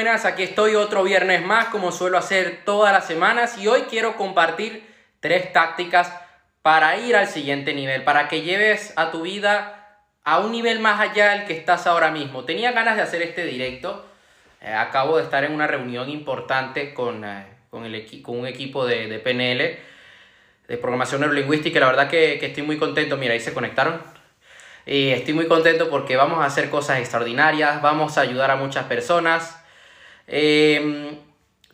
Buenas, aquí estoy otro viernes más como suelo hacer todas las semanas y hoy quiero compartir tres tácticas para ir al siguiente nivel, para que lleves a tu vida a un nivel más allá del que estás ahora mismo. Tenía ganas de hacer este directo, eh, acabo de estar en una reunión importante con, eh, con, el con un equipo de, de, PNL, de programación neurolingüística, y la verdad que, que estoy muy contento, mira, ahí se conectaron. Y estoy muy contento porque vamos a hacer cosas extraordinarias, vamos a ayudar a muchas personas Em,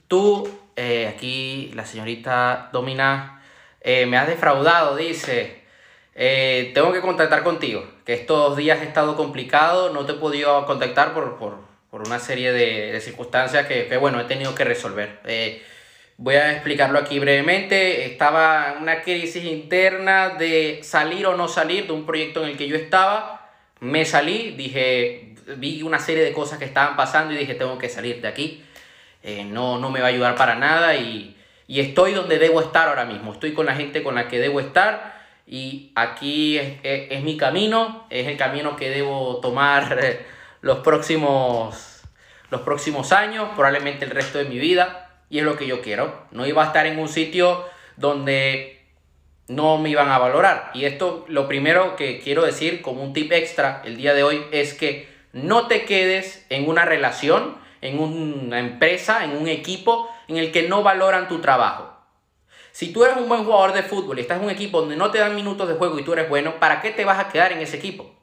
tú, eh, aquí la señorita Domina, eh, me has defraudado, dice. Eh, tengo que contactar contigo, que estos días he estado complicado, no te he podido contactar por, por, por una serie de, circunstancias que, que, bueno, he tenido que resolver. voy a explicarlo aquí brevemente. Estaba en una crisis interna de salir o no salir de un proyecto en el que yo estaba. Me salí, dije, vi una serie de cosas que estaban pasando y dije, tengo que salir de aquí. Eh, no, no me va a ayudar para nada y, y, estoy donde debo estar ahora mismo. Estoy con la gente con la que debo estar y aquí es, es, mi camino, es el camino que debo tomar los próximos, los próximos años, probablemente el resto de mi vida y es lo que yo quiero. No iba a estar en un sitio donde no me iban a valorar. Y esto, lo primero que quiero decir como un tip extra el día de hoy es que no te quedes en una relación, en una empresa, en un equipo en el que no valoran tu trabajo. Si tú eres un buen jugador de fútbol y estás en un equipo donde no te dan minutos de juego y tú eres bueno, ¿para qué te vas a quedar en ese equipo?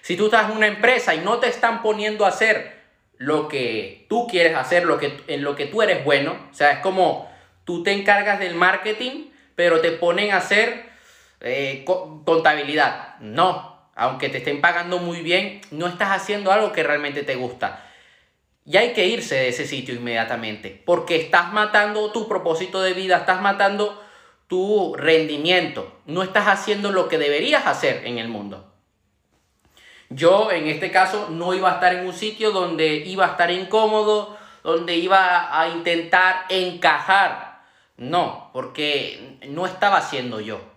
Si tú estás en una empresa y no te están poniendo a hacer lo que tú quieres hacer, lo que, en lo que tú eres bueno, o sea, es como tú te encargas del marketing, pero te ponen a hacer eh, contabilidad. No, aunque te estén pagando muy bien, no estás haciendo algo que realmente te gusta. Y hay que irse de ese sitio inmediatamente, porque estás matando tu propósito de vida, estás matando tu rendimiento, no estás haciendo lo que deberías hacer en el mundo. Yo en este caso no iba a estar en un sitio donde iba a estar incómodo, donde iba a intentar encajar. No, porque no estaba haciendo yo.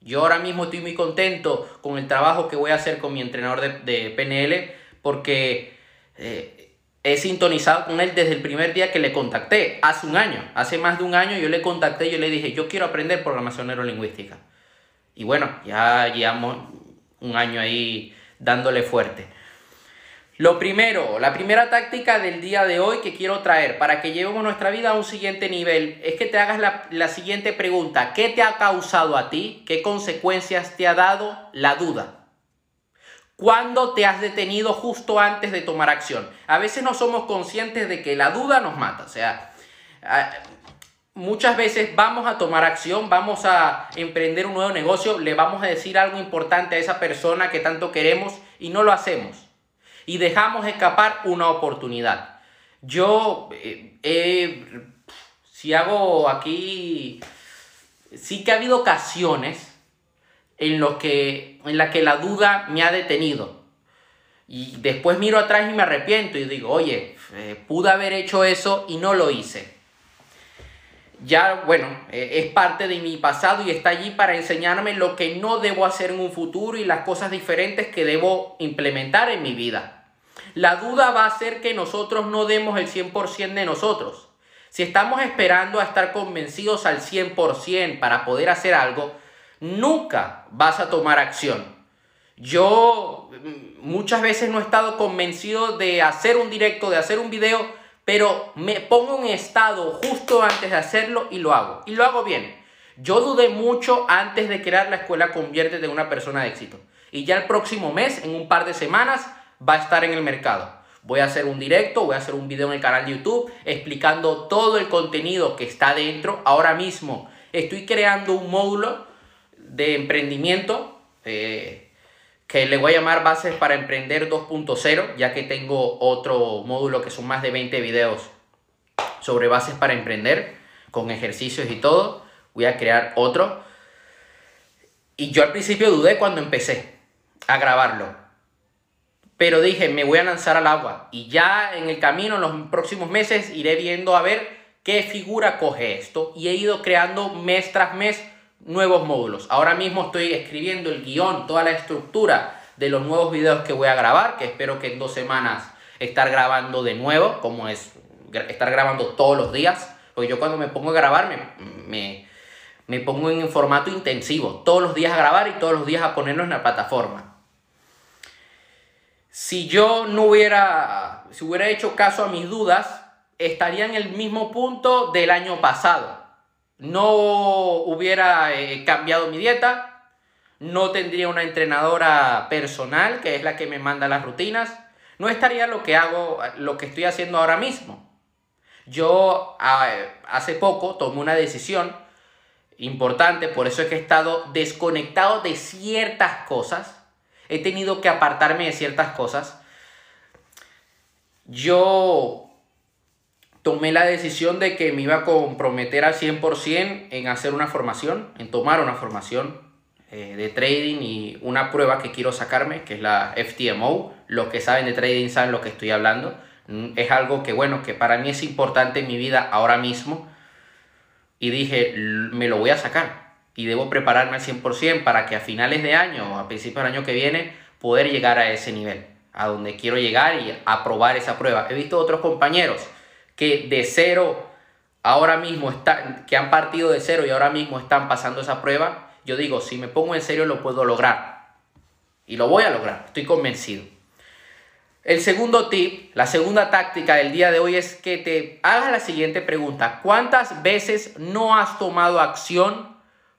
Yo ahora mismo estoy muy contento con el trabajo que voy a hacer con mi entrenador de, PNL porque eh, he sintonizado con él desde el primer día que le contacté, hace un año. Hace más de un año yo le contacté y yo le dije, yo quiero aprender programación neurolingüística. Y bueno, ya llevamos un año ahí dándole fuerte. Lo primero, la primera táctica del día de hoy que quiero traer para que llevemos nuestra vida a un siguiente nivel es que te hagas la, siguiente pregunta. ¿Qué te ha causado a ti? ¿Qué consecuencias te ha dado la duda? ¿Cuándo te has detenido justo antes de tomar acción? A veces no somos conscientes de que la duda nos mata. O sea, muchas veces vamos a tomar acción, vamos a emprender un nuevo negocio, le vamos a decir algo importante a esa persona que tanto queremos y no lo hacemos y dejamos escapar una oportunidad. Yo, eh, si hago aquí, sí que ha habido ocasiones en, lo que, en las que la duda me ha detenido. Y después miro atrás y me arrepiento y digo, oye, eh, pude haber hecho eso y no lo hice. Ya, bueno, eh, es parte de mi pasado y está allí para enseñarme lo que no debo hacer en un futuro y las cosas diferentes que debo implementar en mi vida. La duda va a hacer que nosotros no demos el 100% de nosotros. Si estamos esperando a estar convencidos al 100% para poder hacer algo, nunca vas a tomar acción. Yo mm, muchas veces no he estado convencido de hacer un directo, de hacer un video, pero me pongo en estado justo antes de hacerlo y lo hago. Y lo hago bien. Yo dudé mucho antes de crear la escuela Convierte de una persona de éxito. Y ya el próximo mes, en un par de semanas, va a estar en el mercado. Voy a hacer un directo, voy a hacer un video en el canal de YouTube explicando todo el contenido que está dentro. Ahora mismo estoy creando un módulo de emprendimiento eh, que le voy a llamar Bases para Emprender 2.0, ya que tengo otro módulo que son más de 20 videos sobre bases para emprender, con ejercicios y todo. Voy a crear otro. Y yo al principio dudé cuando empecé a grabarlo pero dije, me voy a lanzar al agua y ya en el camino, en los próximos meses, iré viendo a ver qué figura coge esto. Y he ido creando mes tras mes nuevos módulos. Ahora mismo estoy escribiendo el guion, toda la estructura de los nuevos videos que voy a grabar, que espero que en dos semanas estar grabando de nuevo, como es estar grabando todos los días. Porque yo cuando me pongo a grabar me, me, pongo en formato intensivo, todos los días a grabar y todos los días a ponerlo en la plataforma. Si yo no hubiera, si hubiera hecho caso a mis dudas, estaría en el mismo punto del año pasado. No hubiera eh, cambiado mi dieta, no tendría una entrenadora personal, que es la que me manda las rutinas, no estaría lo que hago, lo que estoy haciendo ahora mismo. Yo hace poco tomé una decisión importante, por eso es que he estado desconectado de ciertas cosas, he tenido que apartarme de ciertas cosas. Yo tomé la decisión de que me iba a comprometer al 100% en hacer una formación, en tomar una formación eh, de trading y una prueba que quiero sacarme, que es la FTMO. Los que saben de trading saben lo que estoy hablando. Mm, es algo que, bueno, que para mí es importante en mi vida ahora mismo. Y dije, me lo voy a sacar. Y debo prepararme al 100% para que a finales de año o a principios del año que viene poder llegar a ese nivel, a donde quiero llegar y aprobar esa prueba. He visto otros compañeros que de cero ahora mismo están, que han partido de cero y ahora mismo están pasando esa prueba, yo digo, si me pongo en serio lo puedo lograr. Y lo voy a lograr, estoy convencido. El segundo tip, la segunda táctica del día de hoy es que te hagas la siguiente pregunta. ¿Cuántas veces no has tomado acción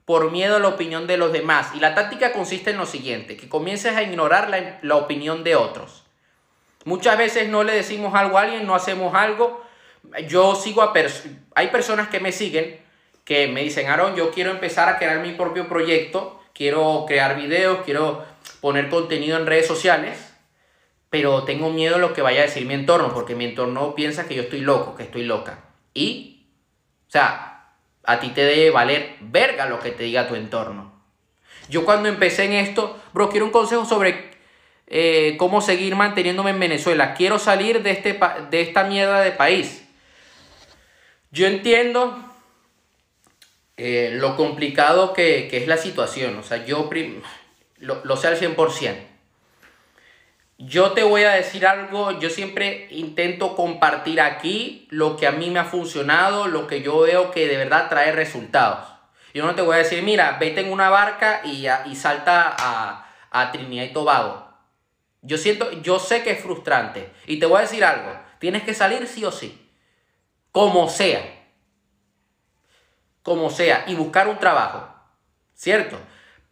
por miedo a la opinión de los demás? Y la táctica consiste en lo siguiente, que comiences a ignorar la, la opinión de otros. Muchas veces no le decimos algo a alguien, no hacemos algo yo sigo a personas, hay personas que me siguen que me dicen, Aaron, yo quiero empezar a crear mi propio proyecto, quiero crear videos, quiero poner contenido en redes sociales, pero tengo miedo a lo que vaya a decir mi entorno, porque mi entorno piensa que yo estoy loco, que estoy loca. Y, o sea, a ti te debe valer verga lo que te diga tu entorno. Yo cuando empecé en esto, bro, quiero un consejo sobre eh, cómo seguir manteniéndome en Venezuela. Quiero salir de, este, de esta mierda de país. Yo entiendo eh, lo complicado que, es la situación, o sea, yo lo, lo sé al 100%. Yo te voy a decir algo, yo siempre intento compartir aquí lo que a mí me ha funcionado, lo que yo veo que de verdad trae resultados. Yo no te voy a decir, mira, vete en una barca y, y salta a, a Trinidad y Tobago. Yo siento, yo sé que es frustrante. Y te voy a decir algo, tienes que salir sí o sí como sea. Como sea. Y buscar un trabajo. ¿Cierto?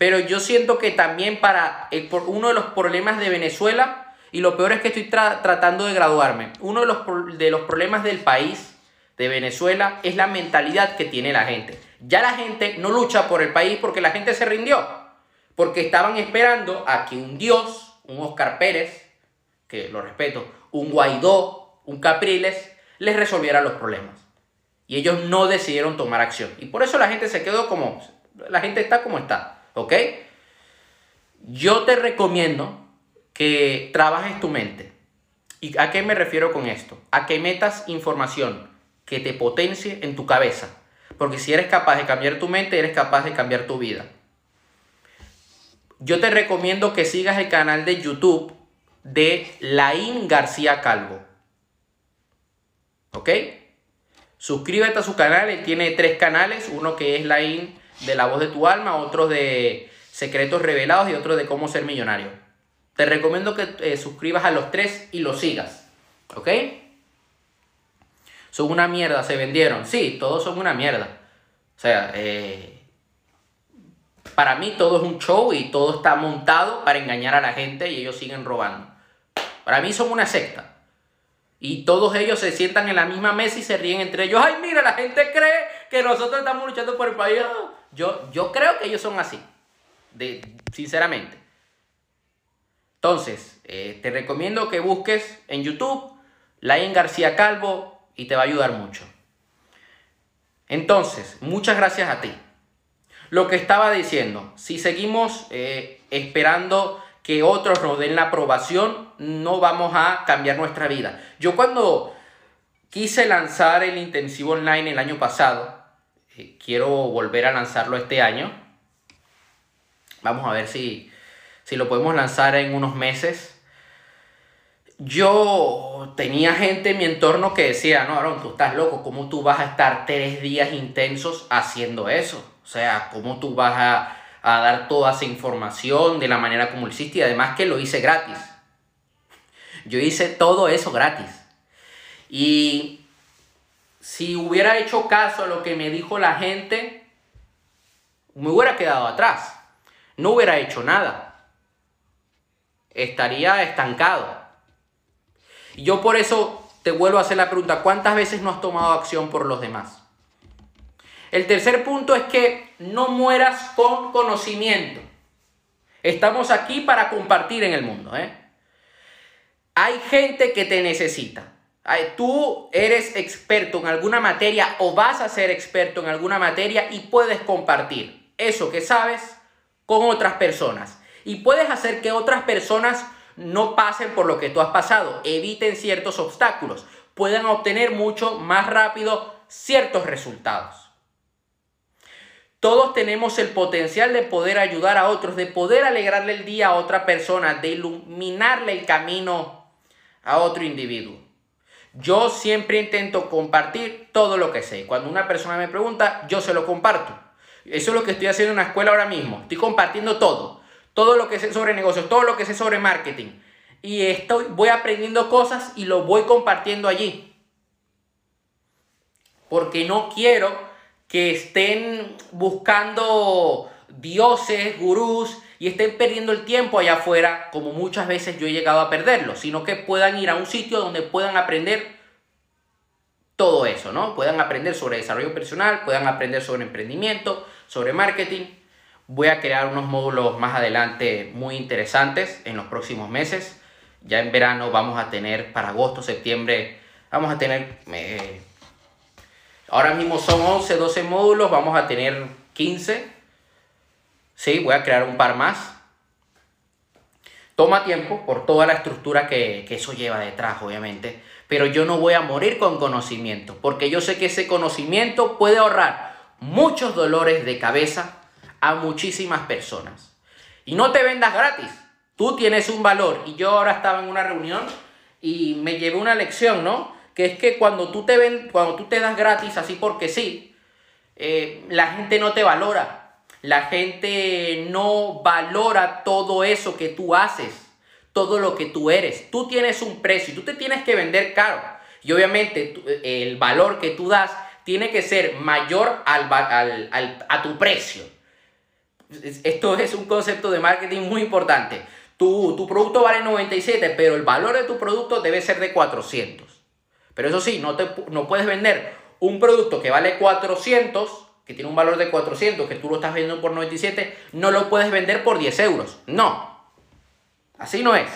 Pero yo siento que también para uno de los problemas de Venezuela, y lo peor es que estoy tratando de graduarme, uno de los, de los problemas del país, de Venezuela, es la mentalidad que tiene la gente. Ya la gente no lucha por el país porque la gente se rindió. Porque estaban esperando a que un Dios, un Oscar Pérez, que lo respeto, un Guaidó, un Capriles, les resolviera los problemas. Y ellos no decidieron tomar acción. Y por eso la gente se quedó como, la gente está como está, ¿ok? Yo te recomiendo que trabajes tu mente. ¿Y a qué me refiero con esto? A que metas información que te potencie en tu cabeza. Porque si eres capaz de cambiar tu mente, eres capaz de cambiar tu vida. Yo te recomiendo que sigas el canal de YouTube de Laín García Calvo. ¿Ok? Suscríbete a su canal, él tiene tres canales, uno que es la in de la voz de tu alma, otro de secretos revelados y otro de cómo ser millonario. Te recomiendo que eh, suscribas a los tres y los sigas. ¿Ok? Son una mierda, se vendieron. Sí, todos son una mierda. O sea, eh, para mí todo es un show y todo está montado para engañar a la gente y ellos siguen robando. Para mí son una secta. Y todos ellos se sientan en la misma mesa y se ríen entre ellos. Ay, mira, la gente cree que nosotros estamos luchando por el país. Yo, yo creo que ellos son así. De, sinceramente. Entonces, eh, te recomiendo que busques en YouTube Lain García Calvo y te va a ayudar mucho. Entonces, muchas gracias a ti. Lo que estaba diciendo, si seguimos eh, esperando que otros nos den la aprobación, no vamos a cambiar nuestra vida. Yo cuando quise lanzar el intensivo online el año pasado, quiero volver a lanzarlo este año. Vamos a ver si, si lo podemos lanzar en unos meses. yo tenía gente en mi entorno que decía, no, Aaron, tú estás loco, ¿cómo tú vas a estar tres días intensos haciendo eso? O sea, ¿cómo tú vas a, a dar toda esa información de la manera como lo hiciste? Y además que lo hice gratis. Yo hice todo eso gratis. Y si hubiera hecho caso a lo que me dijo la gente, me hubiera quedado atrás. No hubiera hecho nada. Estaría estancado. Y yo por eso te vuelvo a hacer la pregunta, ¿cuántas veces no has tomado acción por los demás? El tercer punto es que no mueras con conocimiento. Estamos aquí para compartir en el mundo. ¿eh? Hay gente que te necesita. Tú eres experto en alguna materia o vas a ser experto en alguna materia y puedes compartir eso que sabes con otras personas. Y puedes hacer que otras personas no pasen por lo que tú has pasado, eviten ciertos obstáculos, puedan obtener mucho más rápido ciertos resultados. Todos tenemos el potencial de poder ayudar a otros, de poder alegrarle el día a otra persona, de iluminarle el camino a otro individuo. Yo siempre intento compartir todo lo que sé. Cuando una persona me pregunta, yo se lo comparto. Eso es lo que estoy haciendo en la escuela ahora mismo. Estoy compartiendo todo. Todo lo que sé sobre negocios, todo lo que sé sobre marketing. Y estoy, voy aprendiendo cosas y lo voy compartiendo allí. Porque no quiero que estén buscando dioses, gurús y estén perdiendo el tiempo allá afuera, como muchas veces yo he llegado a perderlo, sino que puedan ir a un sitio donde puedan aprender todo eso, ¿no? Puedan aprender sobre desarrollo personal, puedan aprender sobre emprendimiento, sobre marketing. Voy a crear unos módulos más adelante muy interesantes en los próximos meses. Ya en verano vamos a tener, para agosto, septiembre, vamos a tener eh, Ahora mismo son 11, 12 módulos, vamos a tener 15. Sí, voy a crear un par más. Toma tiempo por toda la estructura que, que eso lleva detrás, obviamente. Pero yo no voy a morir con conocimiento, porque yo sé que ese conocimiento puede ahorrar muchos dolores de cabeza a muchísimas personas. Y no te vendas gratis. Tú tienes un valor. Y yo ahora estaba en una reunión y me llevé una lección, ¿no? que es que cuando tú te, ven, cuando tú te das gratis así porque sí, eh, la gente no te valora. La gente no valora todo eso que tú haces, todo lo que tú eres. Tú tienes un precio y tú te tienes que vender caro. Y obviamente el valor que tú das tiene que ser mayor al, al, a tu precio. Esto es un concepto de marketing muy importante. Tu, tu producto vale 97, pero el valor de tu producto debe ser de 400. Pero eso sí, no, te, no puedes vender un producto que vale 400, que tiene un valor de 400, que tú lo estás vendiendo por 97, no lo puedes vender por 10 euros. No. Así no es.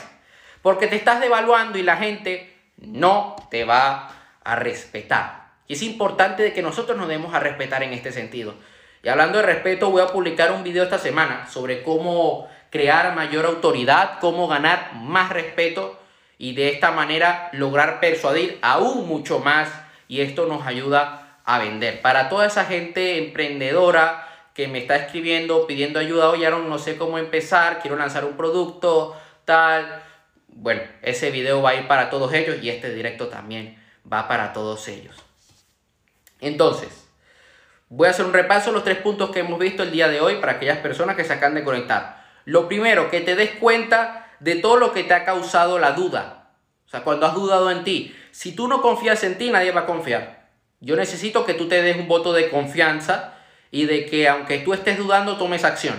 Porque te estás devaluando y la gente no te va a respetar. Y es importante de que nosotros nos demos a respetar en este sentido. Y hablando de respeto, voy a publicar un video esta semana sobre cómo crear mayor autoridad, cómo ganar más respeto y de esta manera lograr persuadir aún mucho más y esto nos ayuda a vender. Para toda esa gente emprendedora que me está escribiendo pidiendo ayuda, oye Aaron, no sé cómo empezar, quiero lanzar un producto, tal. Bueno, ese video va a ir para todos ellos y este directo también va para todos ellos. Entonces, voy a hacer un repaso los tres puntos que hemos visto el día de hoy para aquellas personas que se acaban de conectar. Lo primero, que te des cuenta de todo lo que te ha causado la duda. O sea, cuando has dudado en ti. Si tú no confías en ti, nadie va a confiar. Yo necesito que tú te des un voto de confianza y de que aunque tú estés dudando, tomes acción.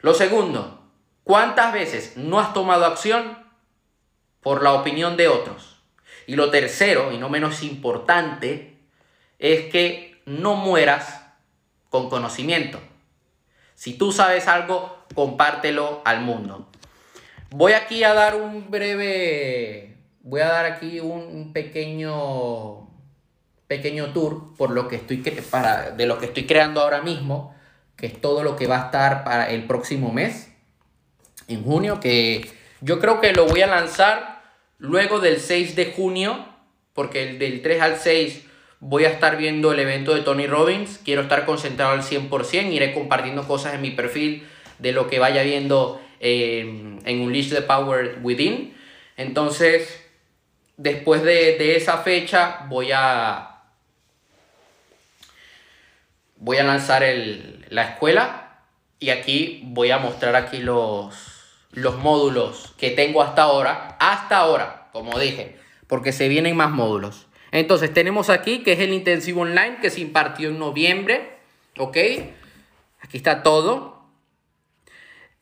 Lo segundo, ¿cuántas veces no has tomado acción por la opinión de otros? Y lo tercero, y no menos importante, es que no mueras con conocimiento. Si tú sabes algo, compártelo al mundo. Voy aquí a dar un breve, voy a dar aquí un pequeño, pequeño tour por lo que estoy, para, de lo que estoy creando ahora mismo, que es todo lo que va a estar para el próximo mes, en junio, que yo creo que lo voy a lanzar luego del 6 de junio, porque del 3 al 6 voy a estar viendo el evento de Tony Robbins, quiero estar concentrado al 100%, iré compartiendo cosas en mi perfil de lo que vaya viendo en Unleash the Power Within. Entonces, después de, esa fecha voy a voy a lanzar la escuela y aquí voy a mostrar aquí los, los módulos que tengo hasta ahora, hasta ahora, como dije, porque se vienen más módulos. Entonces tenemos aquí que es el intensivo online que se impartió en noviembre, ¿ok? Aquí está todo.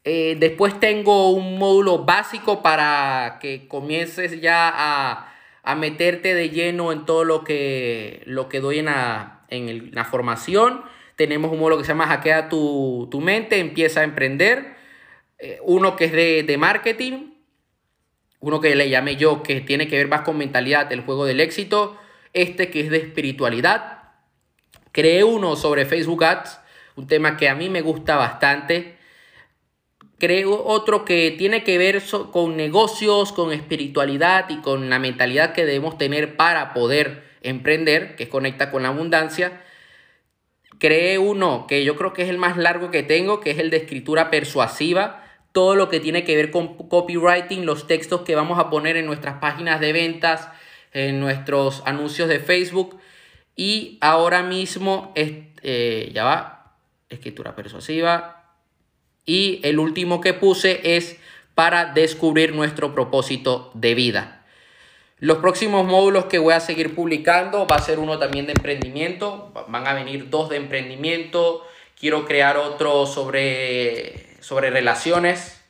Eh, después tengo un módulo básico para que comiences ya a, meterte de lleno en todo lo que, lo que doy en la, en la formación. Tenemos un módulo que se llama Hackea tu, tu mente, empieza a emprender. Eh, uno que es de, de marketing. Uno que le llamé yo, que tiene que ver más con mentalidad, el juego del éxito. Este que es de espiritualidad. Creé uno sobre Facebook Ads, un tema que a mí me gusta bastante creo otro que tiene que ver con negocios, con espiritualidad y con la mentalidad que debemos tener para poder emprender, que conecta con la abundancia. Creé uno que yo creo que es el más largo que tengo, que es el de escritura persuasiva. Todo lo que tiene que ver con copywriting, los textos que vamos a poner en nuestras páginas de ventas, en nuestros anuncios de Facebook. Y ahora mismo, eh, ya va, escritura persuasiva, y el último que puse es para descubrir nuestro propósito de vida. Los próximos módulos que voy a seguir publicando va a ser uno también de emprendimiento. Van a venir dos de emprendimiento. Quiero crear otro sobre, sobre relaciones.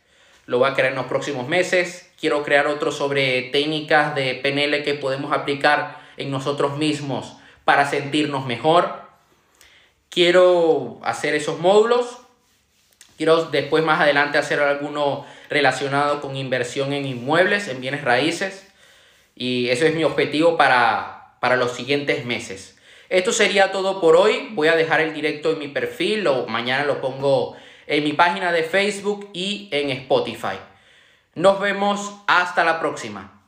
Lo voy a crear en los próximos meses. Quiero crear otro sobre técnicas de PNL que podemos aplicar en nosotros mismos para sentirnos mejor. Quiero hacer esos módulos Quiero después más adelante hacer alguno relacionado con inversión en inmuebles, en bienes raíces. Y eso es mi objetivo para, para los siguientes meses. Esto sería todo por hoy. Voy a dejar el directo en mi perfil o mañana lo pongo en mi página de Facebook y en Spotify. Nos vemos hasta la próxima.